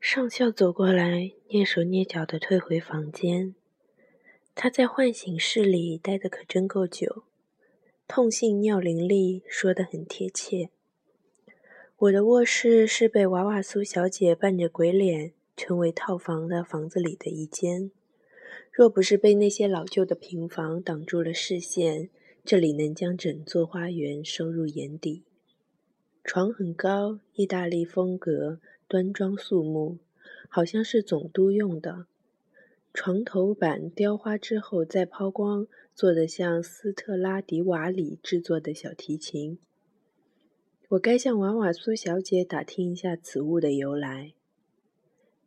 上校走过来，蹑手蹑脚地退回房间。他在唤醒室里待得可真够久，痛信尿淋漓，说得很贴切。我的卧室是被娃娃苏小姐扮着鬼脸称为套房的房子里的一间。若不是被那些老旧的平房挡住了视线，这里能将整座花园收入眼底。床很高，意大利风格。端庄肃穆，好像是总督用的。床头板雕花之后再抛光，做得像斯特拉迪瓦里制作的小提琴。我该向瓦瓦苏小姐打听一下此物的由来。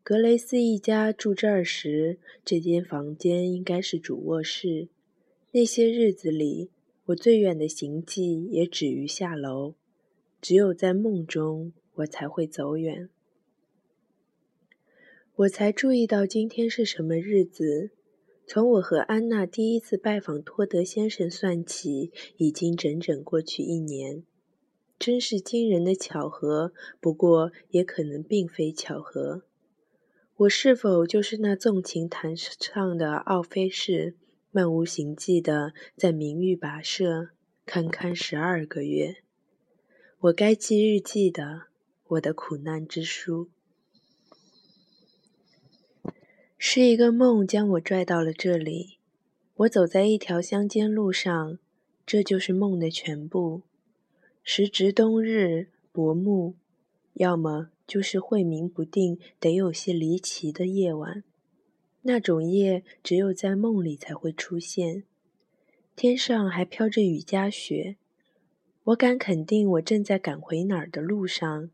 格雷斯一家住这儿时，这间房间应该是主卧室。那些日子里，我最远的行迹也止于下楼，只有在梦中，我才会走远。我才注意到今天是什么日子。从我和安娜第一次拜访托德先生算起，已经整整过去一年。真是惊人的巧合，不过也可能并非巧合。我是否就是那纵情弹唱的奥菲士，漫无形迹地在名誉跋涉，堪堪十二个月？我该记日记的，我的苦难之书。是一个梦将我拽到了这里。我走在一条乡间路上，这就是梦的全部。时值冬日薄暮，要么就是晦明不定、得有些离奇的夜晚。那种夜只有在梦里才会出现。天上还飘着雨夹雪。我敢肯定，我正在赶回哪儿的路上，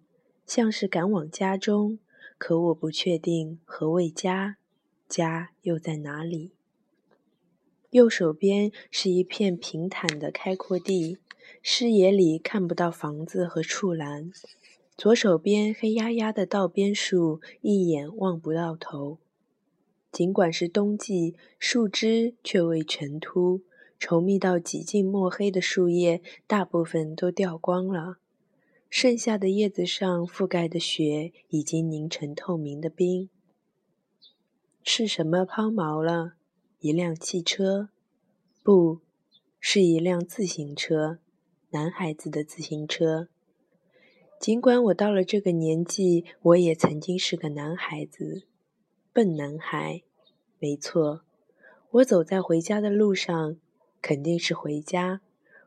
像是赶往家中。可我不确定何谓家。家又在哪里？右手边是一片平坦的开阔地，视野里看不到房子和畜栏。左手边黑压压的道边树，一眼望不到头。尽管是冬季，树枝却未全秃，稠密到几近墨黑的树叶，大部分都掉光了，剩下的叶子上覆盖的雪，已经凝成透明的冰。是什么抛锚了？一辆汽车？不是一辆自行车，男孩子的自行车。尽管我到了这个年纪，我也曾经是个男孩子，笨男孩。没错，我走在回家的路上，肯定是回家，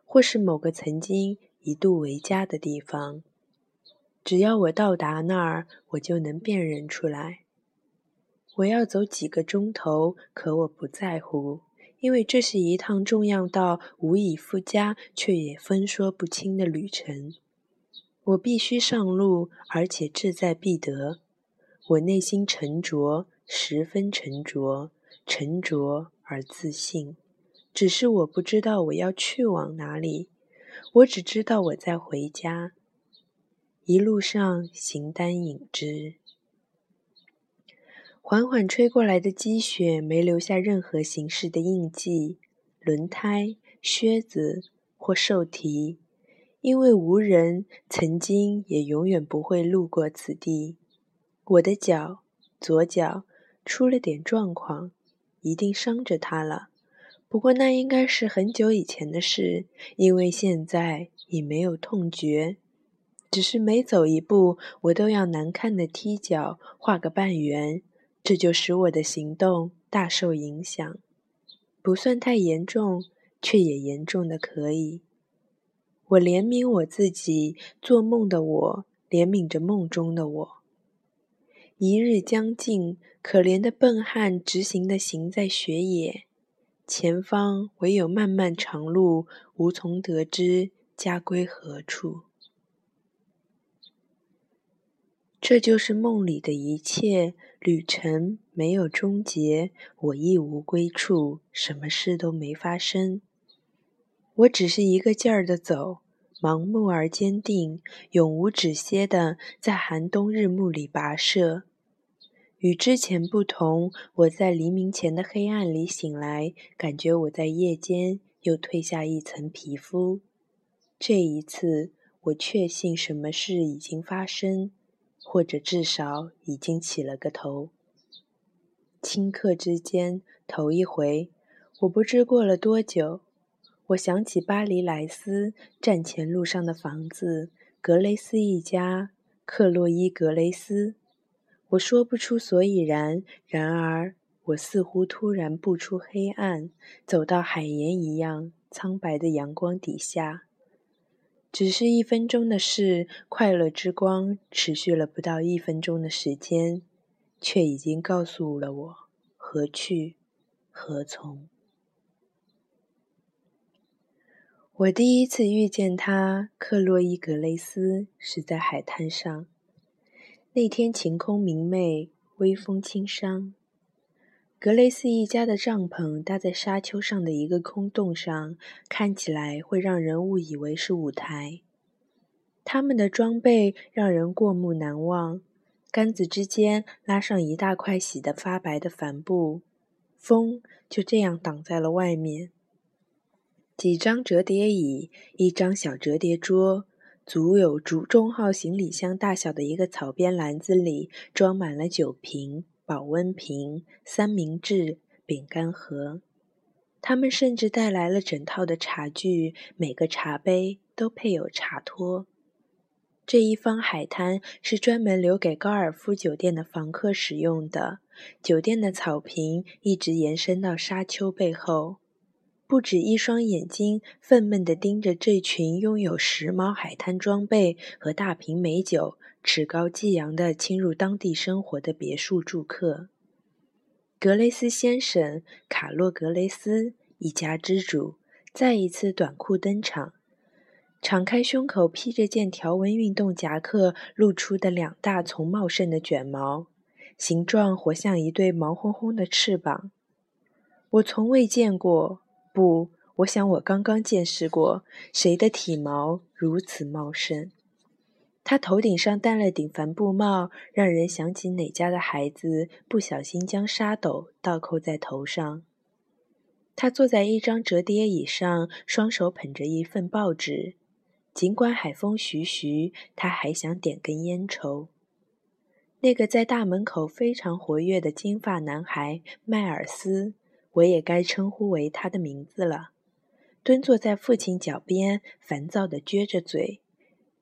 或是某个曾经一度为家的地方。只要我到达那儿，我就能辨认出来。我要走几个钟头，可我不在乎，因为这是一趟重要到无以复加却也分说不清的旅程。我必须上路，而且志在必得。我内心沉着，十分沉着，沉着而自信。只是我不知道我要去往哪里，我只知道我在回家。一路上形单影只。缓缓吹过来的积雪没留下任何形式的印记，轮胎、靴子或兽蹄，因为无人曾经也永远不会路过此地。我的脚，左脚出了点状况，一定伤着它了。不过那应该是很久以前的事，因为现在已没有痛觉。只是每走一步，我都要难看的踢脚，画个半圆。这就使我的行动大受影响，不算太严重，却也严重的可以。我怜悯我自己，做梦的我怜悯着梦中的我。一日将近，可怜的笨汉直行的行在雪野，前方唯有漫漫长路，无从得知家归何处。这就是梦里的一切。旅程没有终结，我亦无归处，什么事都没发生。我只是一个劲儿的走，盲目而坚定，永无止歇的在寒冬日暮里跋涉。与之前不同，我在黎明前的黑暗里醒来，感觉我在夜间又褪下一层皮肤。这一次，我确信什么事已经发生。或者至少已经起了个头。顷刻之间，头一回，我不知过了多久，我想起巴黎莱斯站前路上的房子，格雷斯一家，克洛伊·格雷斯。我说不出所以然，然而我似乎突然步出黑暗，走到海盐一样苍白的阳光底下。只是一分钟的事，快乐之光持续了不到一分钟的时间，却已经告诉了我何去何从。我第一次遇见他，克洛伊·格雷斯，是在海滩上。那天晴空明媚，微风轻伤。格雷斯一家的帐篷搭在沙丘上的一个空洞上，看起来会让人误以为是舞台。他们的装备让人过目难忘，杆子之间拉上一大块洗得发白的帆布，风就这样挡在了外面。几张折叠椅，一张小折叠桌。足有竹中号行李箱大小的一个草编篮子里，装满了酒瓶、保温瓶、三明治、饼干盒。他们甚至带来了整套的茶具，每个茶杯都配有茶托。这一方海滩是专门留给高尔夫酒店的房客使用的。酒店的草坪一直延伸到沙丘背后。不止一双眼睛愤懑地盯着这群拥有时髦海滩装备和大瓶美酒、趾高气扬地侵入当地生活的别墅住客。格雷斯先生，卡洛·格雷斯一家之主，再一次短裤登场，敞开胸口披着件条纹运动夹克，露出的两大丛茂盛的卷毛，形状活像一对毛烘烘的翅膀。我从未见过。不，我想我刚刚见识过谁的体毛如此茂盛。他头顶上戴了顶帆布帽，让人想起哪家的孩子不小心将沙斗倒扣在头上。他坐在一张折叠椅上，双手捧着一份报纸。尽管海风徐徐，他还想点根烟抽。那个在大门口非常活跃的金发男孩迈尔斯。我也该称呼为他的名字了。蹲坐在父亲脚边，烦躁地撅着嘴，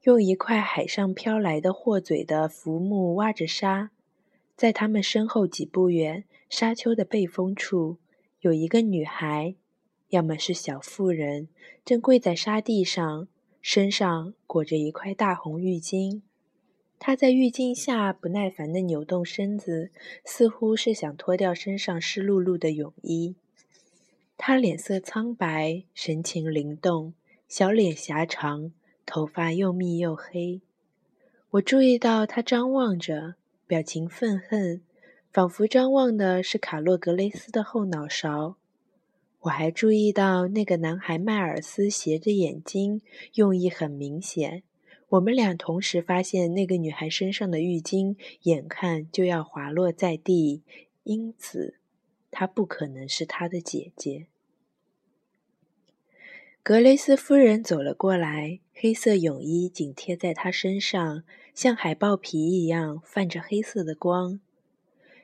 用一块海上飘来的货嘴的浮木挖着沙。在他们身后几步远，沙丘的背风处，有一个女孩，要么是小妇人，正跪在沙地上，身上裹着一块大红浴巾。她在浴巾下不耐烦地扭动身子，似乎是想脱掉身上湿漉漉的泳衣。她脸色苍白，神情灵动，小脸狭长，头发又密又黑。我注意到他张望着，表情愤恨，仿佛张望的是卡洛格雷斯的后脑勺。我还注意到那个男孩迈尔斯斜着眼睛，用意很明显。我们俩同时发现那个女孩身上的浴巾眼看就要滑落在地，因此她不可能是她的姐姐。格雷斯夫人走了过来，黑色泳衣紧贴在她身上，像海豹皮一样泛着黑色的光。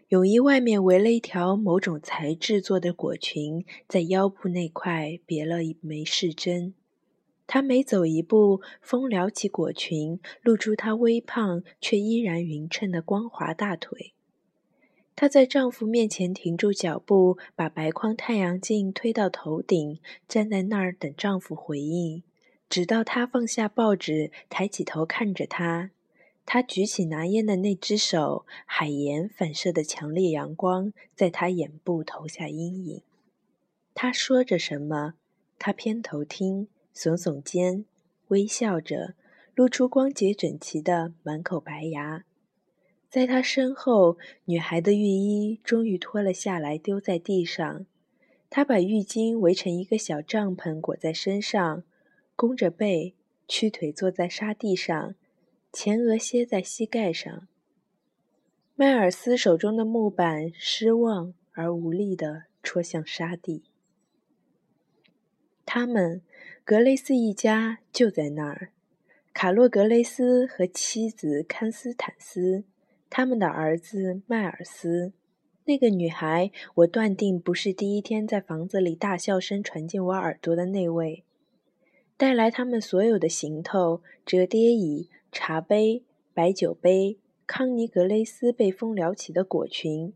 泳衣外面围了一条某种材质做的裹裙，在腰部那块别了一枚饰针。她每走一步，风撩起裹裙，露出她微胖却依然匀称的光滑大腿。她在丈夫面前停住脚步，把白框太阳镜推到头顶，站在那儿等丈夫回应，直到他放下报纸，抬起头看着他。她举起拿烟的那只手，海盐反射的强烈阳光在她眼部投下阴影。她说着什么，她偏头听。耸耸肩，微笑着，露出光洁整齐的满口白牙。在他身后，女孩的浴衣终于脱了下来，丢在地上。她把浴巾围成一个小帐篷，裹在身上，弓着背，屈腿坐在沙地上，前额歇在膝盖上。迈尔斯手中的木板失望而无力地戳向沙地。他们。格雷斯一家就在那儿，卡洛格雷斯和妻子康斯坦斯，他们的儿子迈尔斯。那个女孩，我断定不是第一天在房子里大笑声传进我耳朵的那位。带来他们所有的行头：折叠椅、茶杯、白酒杯、康尼格雷斯被风撩起的裹裙、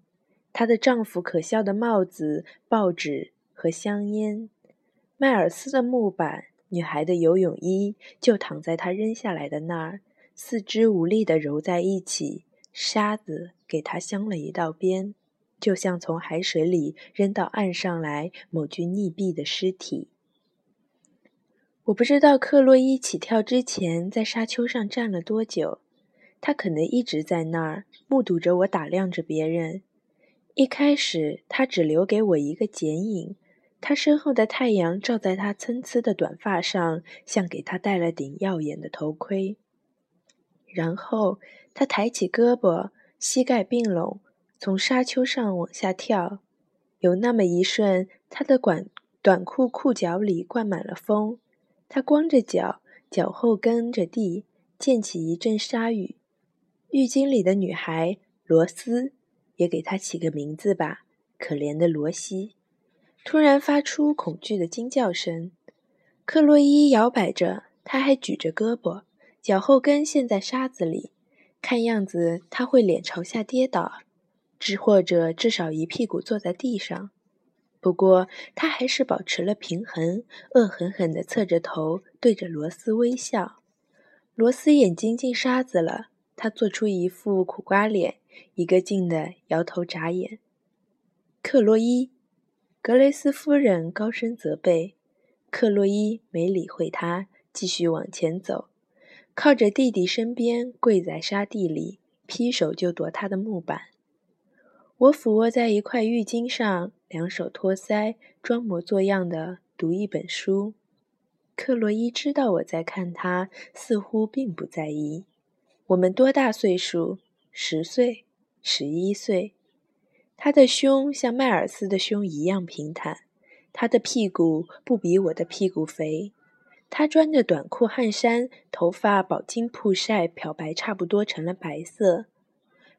她的丈夫可笑的帽子、报纸和香烟。迈尔斯的木板。女孩的游泳衣就躺在她扔下来的那儿，四肢无力地揉在一起，沙子给她镶了一道边，就像从海水里扔到岸上来某具溺毙的尸体。我不知道克洛伊起跳之前在沙丘上站了多久，他可能一直在那儿目睹着我打量着别人。一开始，他只留给我一个剪影。他身后的太阳照在他参差的短发上，像给他戴了顶耀眼的头盔。然后他抬起胳膊，膝盖并拢，从沙丘上往下跳。有那么一瞬，他的短短裤裤脚里灌满了风。他光着脚，脚后跟着地，溅起一阵沙雨。浴巾里的女孩罗斯，也给她起个名字吧，可怜的罗西。突然发出恐惧的惊叫声，克洛伊摇摆着，他还举着胳膊，脚后跟陷在沙子里，看样子他会脸朝下跌倒，只或者至少一屁股坐在地上。不过他还是保持了平衡，恶狠狠地侧着头对着罗斯微笑。罗斯眼睛进沙子了，他做出一副苦瓜脸，一个劲地摇头眨眼。克洛伊。格雷斯夫人高声责备，克洛伊没理会他，继续往前走，靠着弟弟身边，跪在沙地里，劈手就夺他的木板。我俯卧在一块浴巾上，两手托腮，装模作样的读一本书。克洛伊知道我在看他，似乎并不在意。我们多大岁数？十岁？十一岁？他的胸像迈尔斯的胸一样平坦，他的屁股不比我的屁股肥。他穿着短裤汗衫，头发饱经曝晒，漂白差不多成了白色。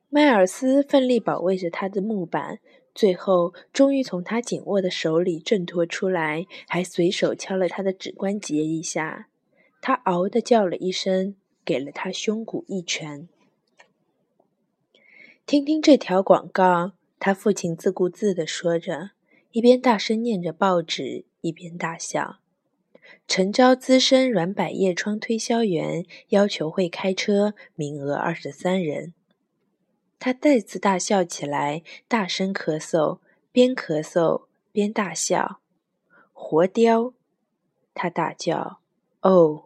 迈尔斯奋力保卫着他的木板，最后终于从他紧握的手里挣脱出来，还随手敲了他的指关节一下。他嗷地叫了一声，给了他胸骨一拳。听听这条广告。他父亲自顾自地说着，一边大声念着报纸，一边大笑。诚招资深软百叶窗推销员，要求会开车，名额二十三人。他再次大笑起来，大声咳嗽，边咳嗽边大笑。活雕！他大叫：“哦！”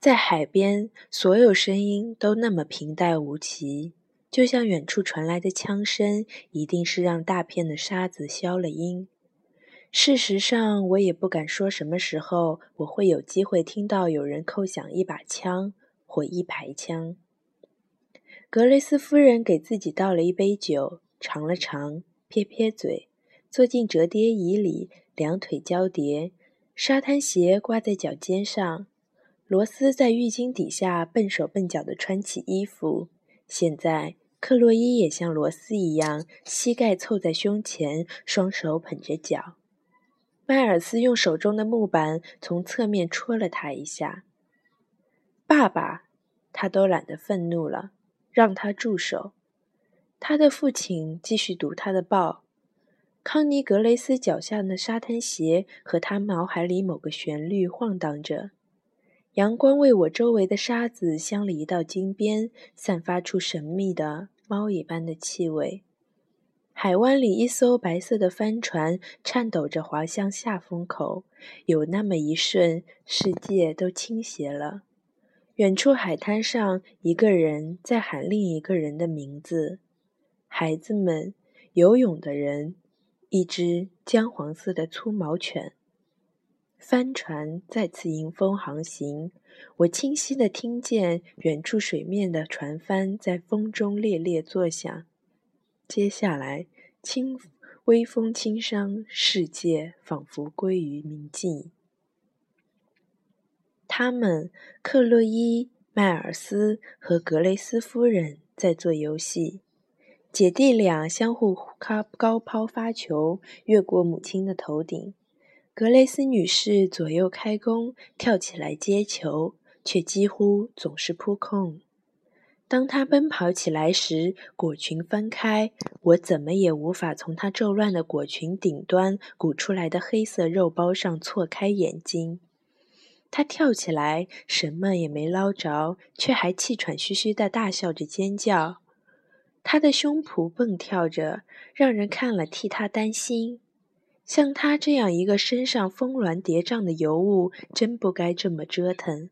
在海边，所有声音都那么平淡无奇。就像远处传来的枪声，一定是让大片的沙子消了音。事实上，我也不敢说什么时候我会有机会听到有人扣响一把枪或一排枪。格雷斯夫人给自己倒了一杯酒，尝了尝，撇撇嘴，坐进折叠椅里，两腿交叠，沙滩鞋挂在脚尖上。罗斯在浴巾底下笨手笨脚地穿起衣服。现在。克洛伊也像罗斯一样，膝盖凑在胸前，双手捧着脚。迈尔斯用手中的木板从侧面戳了他一下。爸爸，他都懒得愤怒了，让他住手。他的父亲继续读他的报。康尼格雷斯脚下的沙滩鞋和他脑海里某个旋律晃荡着。阳光为我周围的沙子镶了一道金边，散发出神秘的猫一般的气味。海湾里，一艘白色的帆船颤抖着滑向下风口。有那么一瞬，世界都倾斜了。远处海滩上，一个人在喊另一个人的名字。孩子们，游泳的人，一只姜黄色的粗毛犬。帆船再次迎风航行，我清晰地听见远处水面的船帆在风中猎猎作响。接下来，清微风轻伤，世界仿佛归于宁静。他。们克洛伊、迈尔斯和格雷斯夫人在做游戏。姐弟俩相互高高抛发球，越过母亲的头顶。格雷斯女士左右开弓，跳起来接球，却几乎总是扑空。当她奔跑起来时，果裙翻开，我怎么也无法从她皱乱的果裙顶端鼓出来的黑色肉包上错开眼睛。他跳起来，什么也没捞着，却还气喘吁吁地大笑着尖叫。他的胸脯蹦跳着，让人看了替他担心。像他这样一个身上峰峦叠嶂的尤物，真不该这么折腾。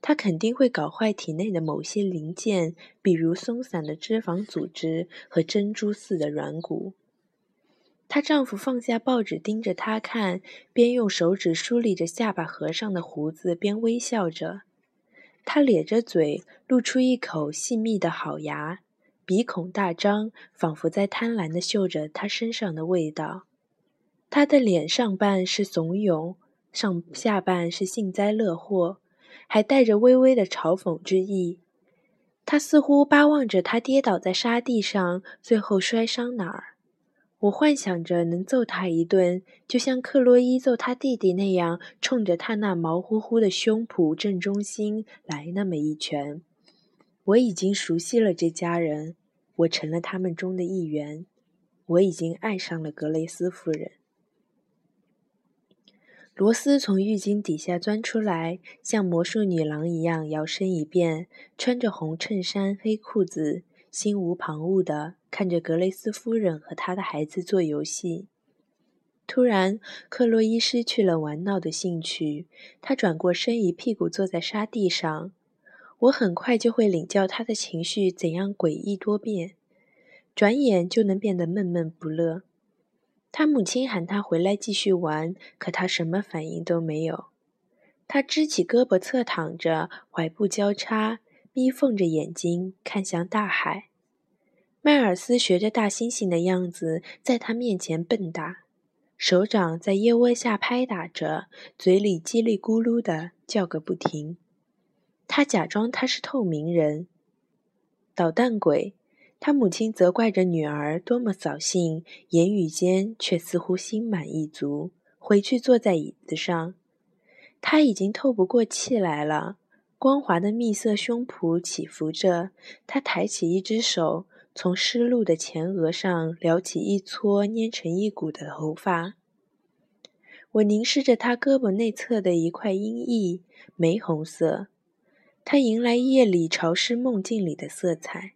他肯定会搞坏体内的某些零件，比如松散的脂肪组织和珍珠似的软骨。她丈夫放下报纸，盯着她看，边用手指梳理着下巴颏上的胡子，边微笑着。他咧着嘴，露出一口细密的好牙。鼻孔大张，仿佛在贪婪地嗅着他身上的味道。他的脸上半是怂恿，上下半是幸灾乐祸，还带着微微的嘲讽之意。他似乎巴望着他跌倒在沙地上，最后摔伤哪儿。我幻想着能揍他一顿，就像克洛伊揍他弟弟那样，冲着他那毛乎乎的胸脯正中心来那么一拳。我已经熟悉了这家人，我成了他们中的一员。我已经爱上了格雷斯夫人。罗斯从浴巾底下钻出来，像魔术女郎一样摇身一变，穿着红衬衫、黑裤子，心无旁骛地看着格雷斯夫人和她的孩子做游戏。突然，克洛伊失去了玩闹的兴趣，她转过身，一屁股坐在沙地上。我很快就会领教他的情绪怎样诡异多变，转眼就能变得闷闷不乐。他母亲喊他回来继续玩，可他什么反应都没有。他支起胳膊侧躺着，踝部交叉，眯缝着眼睛看向大海。迈尔斯学着大猩猩的样子，在他面前蹦跶，手掌在腋窝下拍打着，嘴里叽里咕噜的叫个不停。他假装他是透明人，捣蛋鬼。他母亲责怪着女儿多么扫兴，言语间却似乎心满意足。回去坐在椅子上，他已经透不过气来了。光滑的蜜色胸脯起伏着，他抬起一只手，从湿漉的前额上撩起一撮粘成一股的头发。我凝视着他胳膊内侧的一块阴翳，玫红色。它迎来夜里潮湿梦境里的色彩。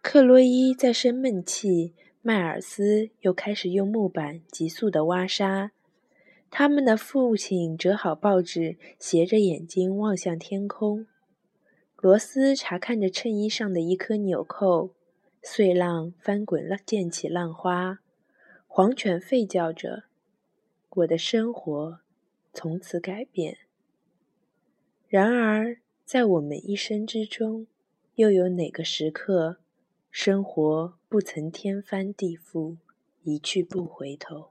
克洛伊在生闷气，迈尔斯又开始用木板急速地挖沙。他们的父亲折好报纸，斜着眼睛望向天空。罗斯查看着衬衣上的一颗纽扣，碎浪翻滚了，溅起浪花。黄犬吠叫着。我的生活从此改变。然而，在我们一生之中，又有哪个时刻，生活不曾天翻地覆，一去不回头？